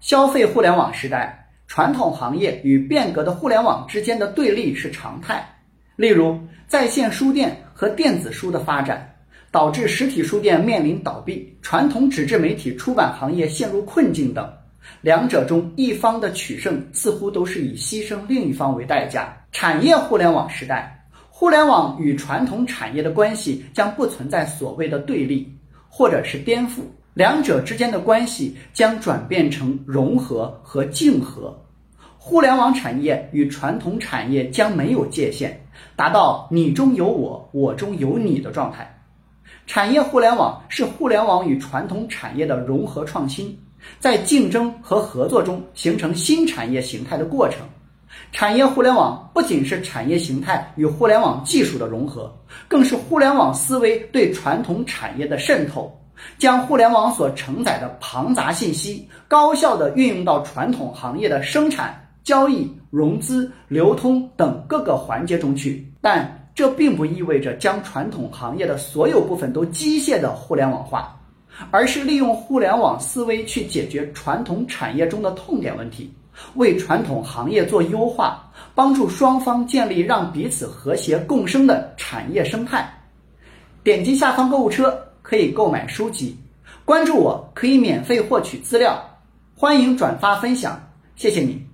消费互联网时代，传统行业与变革的互联网之间的对立是常态。例如，在线书店和电子书的发展，导致实体书店面临倒闭，传统纸质媒体出版行业陷入困境等。两者中一方的取胜，似乎都是以牺牲另一方为代价。产业互联网时代，互联网与传统产业的关系将不存在所谓的对立，或者是颠覆。两者之间的关系将转变成融合和竞合，互联网产业与传统产业将没有界限，达到你中有我，我中有你的状态。产业互联网是互联网与传统产业的融合创新，在竞争和合作中形成新产业形态的过程。产业互联网不仅是产业形态与互联网技术的融合，更是互联网思维对传统产业的渗透。将互联网所承载的庞杂信息高效地运用到传统行业的生产、交易、融资、流通等各个环节中去，但这并不意味着将传统行业的所有部分都机械的互联网化，而是利用互联网思维去解决传统产业中的痛点问题，为传统行业做优化，帮助双方建立让彼此和谐共生的产业生态。点击下方购物车。可以购买书籍，关注我可以免费获取资料，欢迎转发分享，谢谢你。